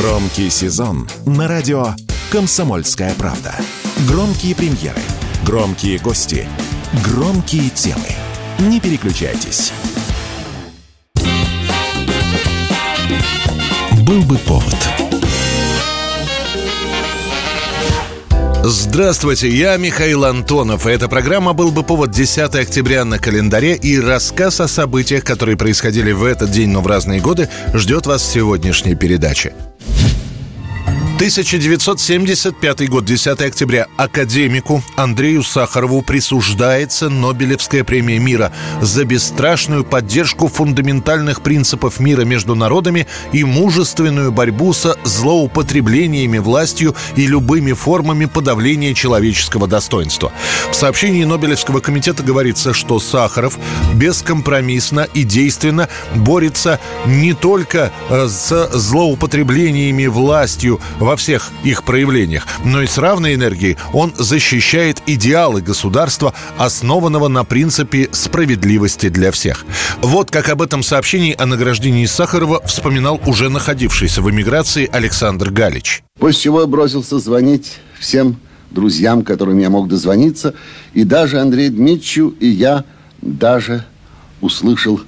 Громкий сезон на радио «Комсомольская правда». Громкие премьеры, громкие гости, громкие темы. Не переключайтесь. Был бы повод. Здравствуйте, я Михаил Антонов. Эта программа «Был бы повод» 10 октября на календаре и рассказ о событиях, которые происходили в этот день, но в разные годы, ждет вас в сегодняшней передаче. 1975 год, 10 октября. Академику Андрею Сахарову присуждается Нобелевская премия мира за бесстрашную поддержку фундаментальных принципов мира между народами и мужественную борьбу со злоупотреблениями властью и любыми формами подавления человеческого достоинства. В сообщении Нобелевского комитета говорится, что Сахаров бескомпромиссно и действенно борется не только э, с злоупотреблениями властью во всех их проявлениях, но и с равной энергией он защищает идеалы государства, основанного на принципе справедливости для всех. Вот как об этом сообщении о награждении Сахарова вспоминал уже находившийся в эмиграции Александр Галич. После чего я бросился звонить всем друзьям, которым я мог дозвониться, и даже Андрею Дмитриевичу, и я даже услышал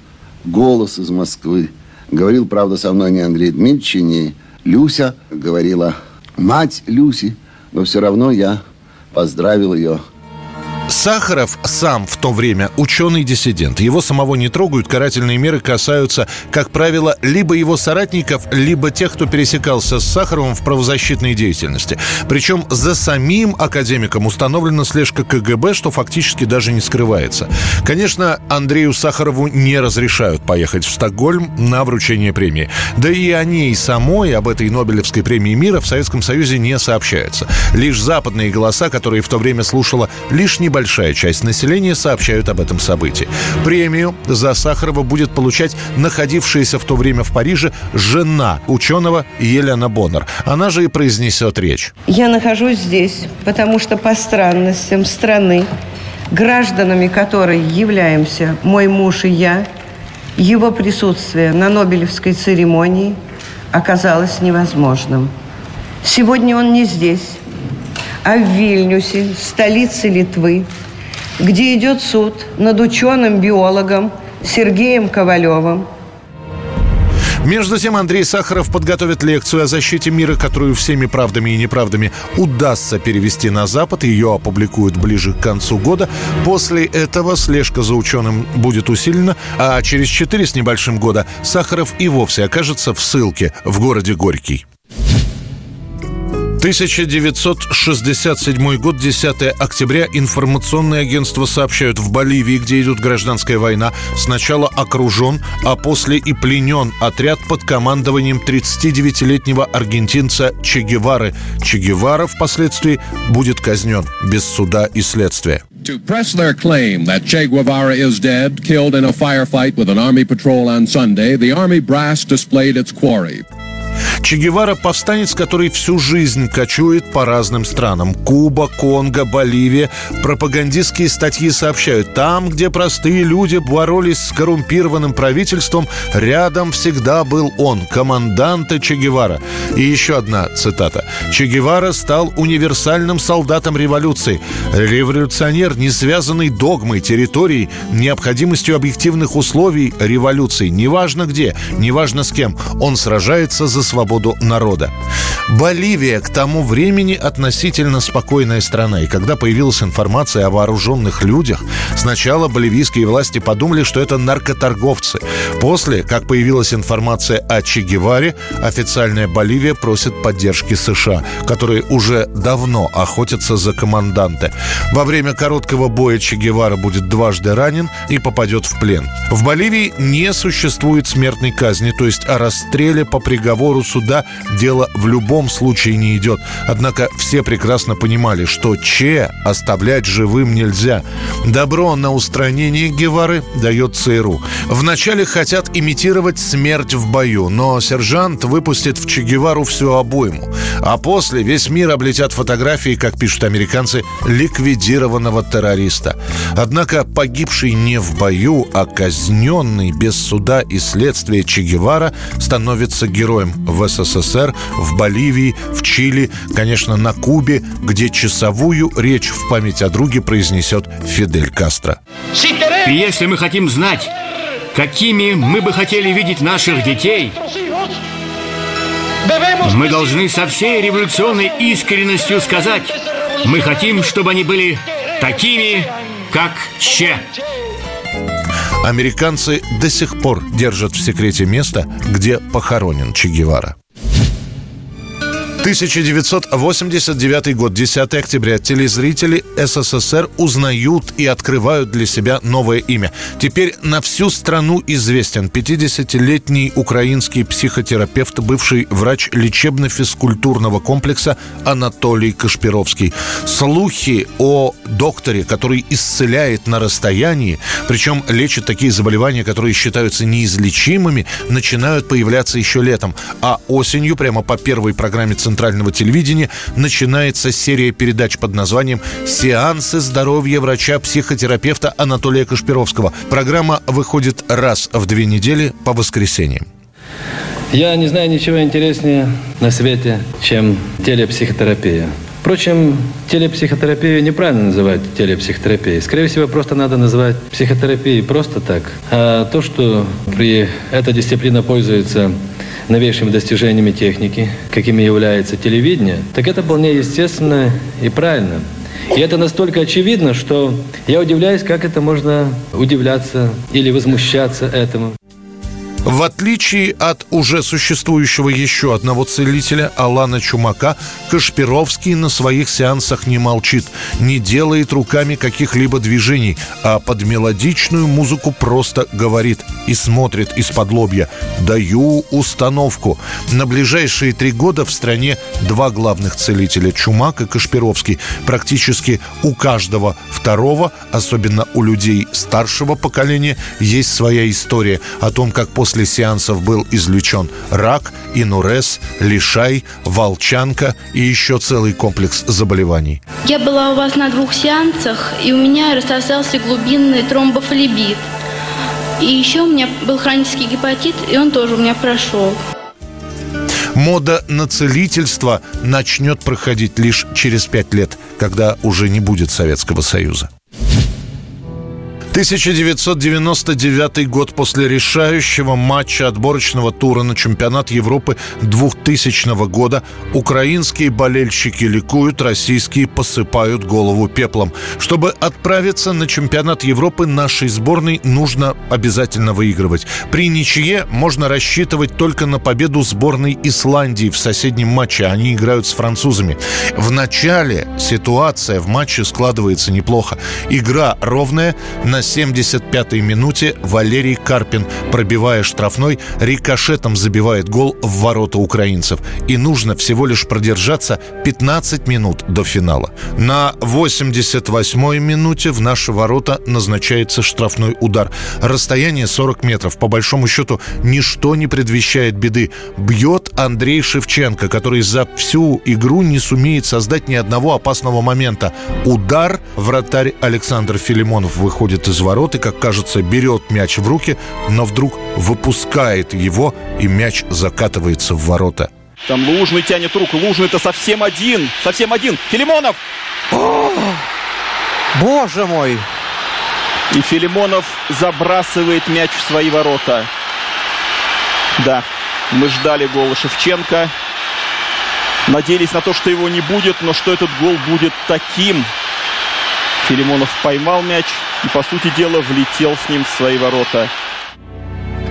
голос из Москвы. Говорил, правда, со мной не Андрей Дмитриевич, не Люся говорила, мать Люси, но все равно я поздравил ее Сахаров сам в то время ученый-диссидент. Его самого не трогают, карательные меры касаются, как правило, либо его соратников, либо тех, кто пересекался с Сахаровым в правозащитной деятельности. Причем за самим академиком установлена слежка КГБ, что фактически даже не скрывается. Конечно, Андрею Сахарову не разрешают поехать в Стокгольм на вручение премии. Да и о ней самой, об этой Нобелевской премии мира в Советском Союзе не сообщается. Лишь западные голоса, которые в то время слушала лишь не небольшая часть населения сообщают об этом событии. Премию за Сахарова будет получать находившаяся в то время в Париже жена ученого Елена Боннер. Она же и произнесет речь. Я нахожусь здесь, потому что по странностям страны, гражданами которой являемся мой муж и я, его присутствие на Нобелевской церемонии оказалось невозможным. Сегодня он не здесь, а в Вильнюсе, столице Литвы, где идет суд над ученым-биологом Сергеем Ковалевым, между тем Андрей Сахаров подготовит лекцию о защите мира, которую всеми правдами и неправдами удастся перевести на Запад. Ее опубликуют ближе к концу года. После этого слежка за ученым будет усилена, а через четыре с небольшим года Сахаров и вовсе окажется в ссылке в городе Горький. 1967 год, 10 октября. Информационные агентства сообщают, в Боливии, где идет гражданская война, сначала окружен, а после и пленен отряд под командованием 39-летнего аргентинца Че Гевары. Че Гевара впоследствии будет казнен без суда и следствия. To press their claim that Che Guevara is dead, killed in a firefight with an army patrol on Sunday, the army brass displayed its quarry. Че Гевара – повстанец, который всю жизнь кочует по разным странам. Куба, Конго, Боливия. Пропагандистские статьи сообщают, там, где простые люди боролись с коррумпированным правительством, рядом всегда был он, команданта Че Гевара. И еще одна цитата. Че Гевара стал универсальным солдатом революции. Революционер, не связанный догмой, территорией, необходимостью объективных условий революции. Неважно где, неважно с кем. Он сражается за свободу народа. Боливия к тому времени относительно спокойная страна. И когда появилась информация о вооруженных людях, сначала боливийские власти подумали, что это наркоторговцы. После, как появилась информация о Че Геваре, официальная Боливия просит поддержки США, которые уже давно охотятся за команданты. Во время короткого боя Че Гевара будет дважды ранен и попадет в плен. В Боливии не существует смертной казни, то есть о расстреле по приговору суда дело в любом случае не идет. Однако все прекрасно понимали, что Че оставлять живым нельзя. Добро на устранение Гевары дает ЦРУ. Вначале хотят имитировать смерть в бою, но сержант выпустит в Че Гевару всю обойму. А после весь мир облетят фотографии, как пишут американцы, ликвидированного террориста. Однако погибший не в бою, а казненный без суда и следствия Че Гевара становится героем в СССР, в Боливии, в Чили, конечно, на Кубе, где часовую речь в память о друге произнесет Фидель Кастро. Если мы хотим знать, какими мы бы хотели видеть наших детей, мы должны со всей революционной искренностью сказать, мы хотим, чтобы они были такими, как Че. Американцы до сих пор держат в секрете место, где похоронен Че Гевара. 1989 год, 10 октября. Телезрители СССР узнают и открывают для себя новое имя. Теперь на всю страну известен 50-летний украинский психотерапевт, бывший врач лечебно-физкультурного комплекса Анатолий Кашпировский. Слухи о докторе, который исцеляет на расстоянии, причем лечит такие заболевания, которые считаются неизлечимыми, начинают появляться еще летом. А осенью, прямо по первой программе Центрального центрального телевидения начинается серия передач под названием «Сеансы здоровья врача-психотерапевта Анатолия Кашпировского». Программа выходит раз в две недели по воскресеньям. Я не знаю ничего интереснее на свете, чем телепсихотерапия. Впрочем, телепсихотерапию неправильно называть телепсихотерапией. Скорее всего, просто надо называть психотерапией просто так. А то, что при эта дисциплина пользуется новейшими достижениями техники, какими является телевидение, так это вполне естественно и правильно. И это настолько очевидно, что я удивляюсь, как это можно удивляться или возмущаться этому. В отличие от уже существующего еще одного целителя Алана Чумака, Кашпировский на своих сеансах не молчит, не делает руками каких-либо движений, а под мелодичную музыку просто говорит и смотрит из-под лобья «Даю установку». На ближайшие три года в стране два главных целителя – Чумак и Кашпировский. Практически у каждого второго, особенно у людей старшего поколения, есть своя история о том, как после После сеансов был излечен рак, инурез, лишай, волчанка и еще целый комплекс заболеваний. Я была у вас на двух сеансах, и у меня рассосался глубинный тромбофлебит. И еще у меня был хронический гепатит, и он тоже у меня прошел. Мода на целительство начнет проходить лишь через пять лет, когда уже не будет Советского Союза. 1999 год после решающего матча отборочного тура на чемпионат Европы 2000 года украинские болельщики ликуют, российские посыпают голову пеплом. Чтобы отправиться на чемпионат Европы нашей сборной нужно обязательно выигрывать. При ничье можно рассчитывать только на победу сборной Исландии в соседнем матче. Они играют с французами. В начале ситуация в матче складывается неплохо. Игра ровная, на 75-й минуте Валерий Карпин, пробивая штрафной, рикошетом забивает гол в ворота украинцев. И нужно всего лишь продержаться 15 минут до финала. На 88-й минуте в наши ворота назначается штрафной удар. Расстояние 40 метров. По большому счету, ничто не предвещает беды. Бьет Андрей Шевченко, который за всю игру не сумеет создать ни одного опасного момента. Удар вратарь Александр Филимонов выходит ворот и, как кажется, берет мяч в руки, но вдруг выпускает его, и мяч закатывается в ворота. Там Лужный тянет руку. Лужный это совсем один. Совсем один. Филимонов! О, боже мой! И Филимонов забрасывает мяч в свои ворота. Да, мы ждали гола Шевченко. Надеялись на то, что его не будет, но что этот гол будет таким. Филимонов поймал мяч и, по сути дела, влетел с ним в свои ворота.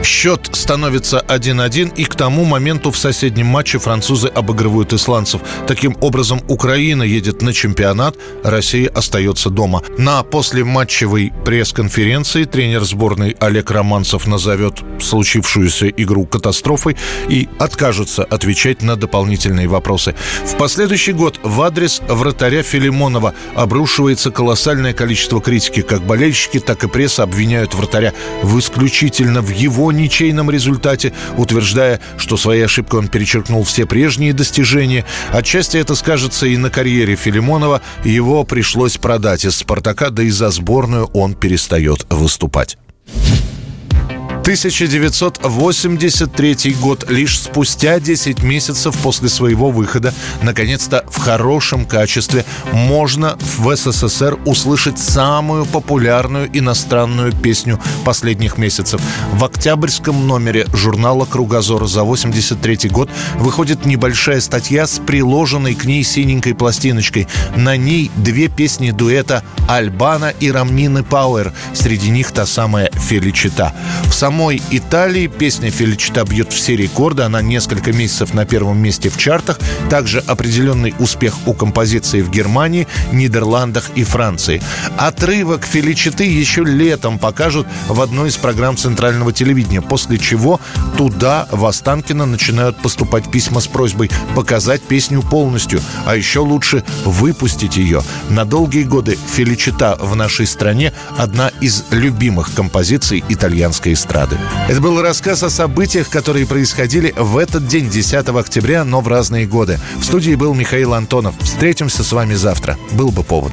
Счет становится 1-1, и к тому моменту в соседнем матче французы обыгрывают исландцев. Таким образом, Украина едет на чемпионат, Россия остается дома. На послематчевой пресс-конференции тренер сборной Олег Романцев назовет случившуюся игру катастрофой и откажется отвечать на дополнительные вопросы. В последующий год в адрес вратаря Филимонова обрушивается колоссальное количество критики. Как болельщики, так и пресса обвиняют вратаря в исключительно в его ничейном результате, утверждая, что своей ошибкой он перечеркнул все прежние достижения. Отчасти это скажется и на карьере Филимонова. Его пришлось продать из «Спартака», да и за сборную он перестает выступать. 1983 год. Лишь спустя 10 месяцев после своего выхода, наконец-то в хорошем качестве, можно в СССР услышать самую популярную иностранную песню последних месяцев. В октябрьском номере журнала «Кругозор» за 83 год выходит небольшая статья с приложенной к ней синенькой пластиночкой. На ней две песни дуэта Альбана и Рамнины Пауэр. Среди них та самая «Феличита». В самом самой Италии песня Феличита бьет все рекорды. Она несколько месяцев на первом месте в чартах. Также определенный успех у композиции в Германии, Нидерландах и Франции. Отрывок Феличиты еще летом покажут в одной из программ центрального телевидения, после чего туда, в Останкино, начинают поступать письма с просьбой показать песню полностью, а еще лучше выпустить ее. На долгие годы Феличита в нашей стране одна из любимых композиций итальянской эстрады эстрады. Это был рассказ о событиях, которые происходили в этот день, 10 октября, но в разные годы. В студии был Михаил Антонов. Встретимся с вами завтра. Был бы повод.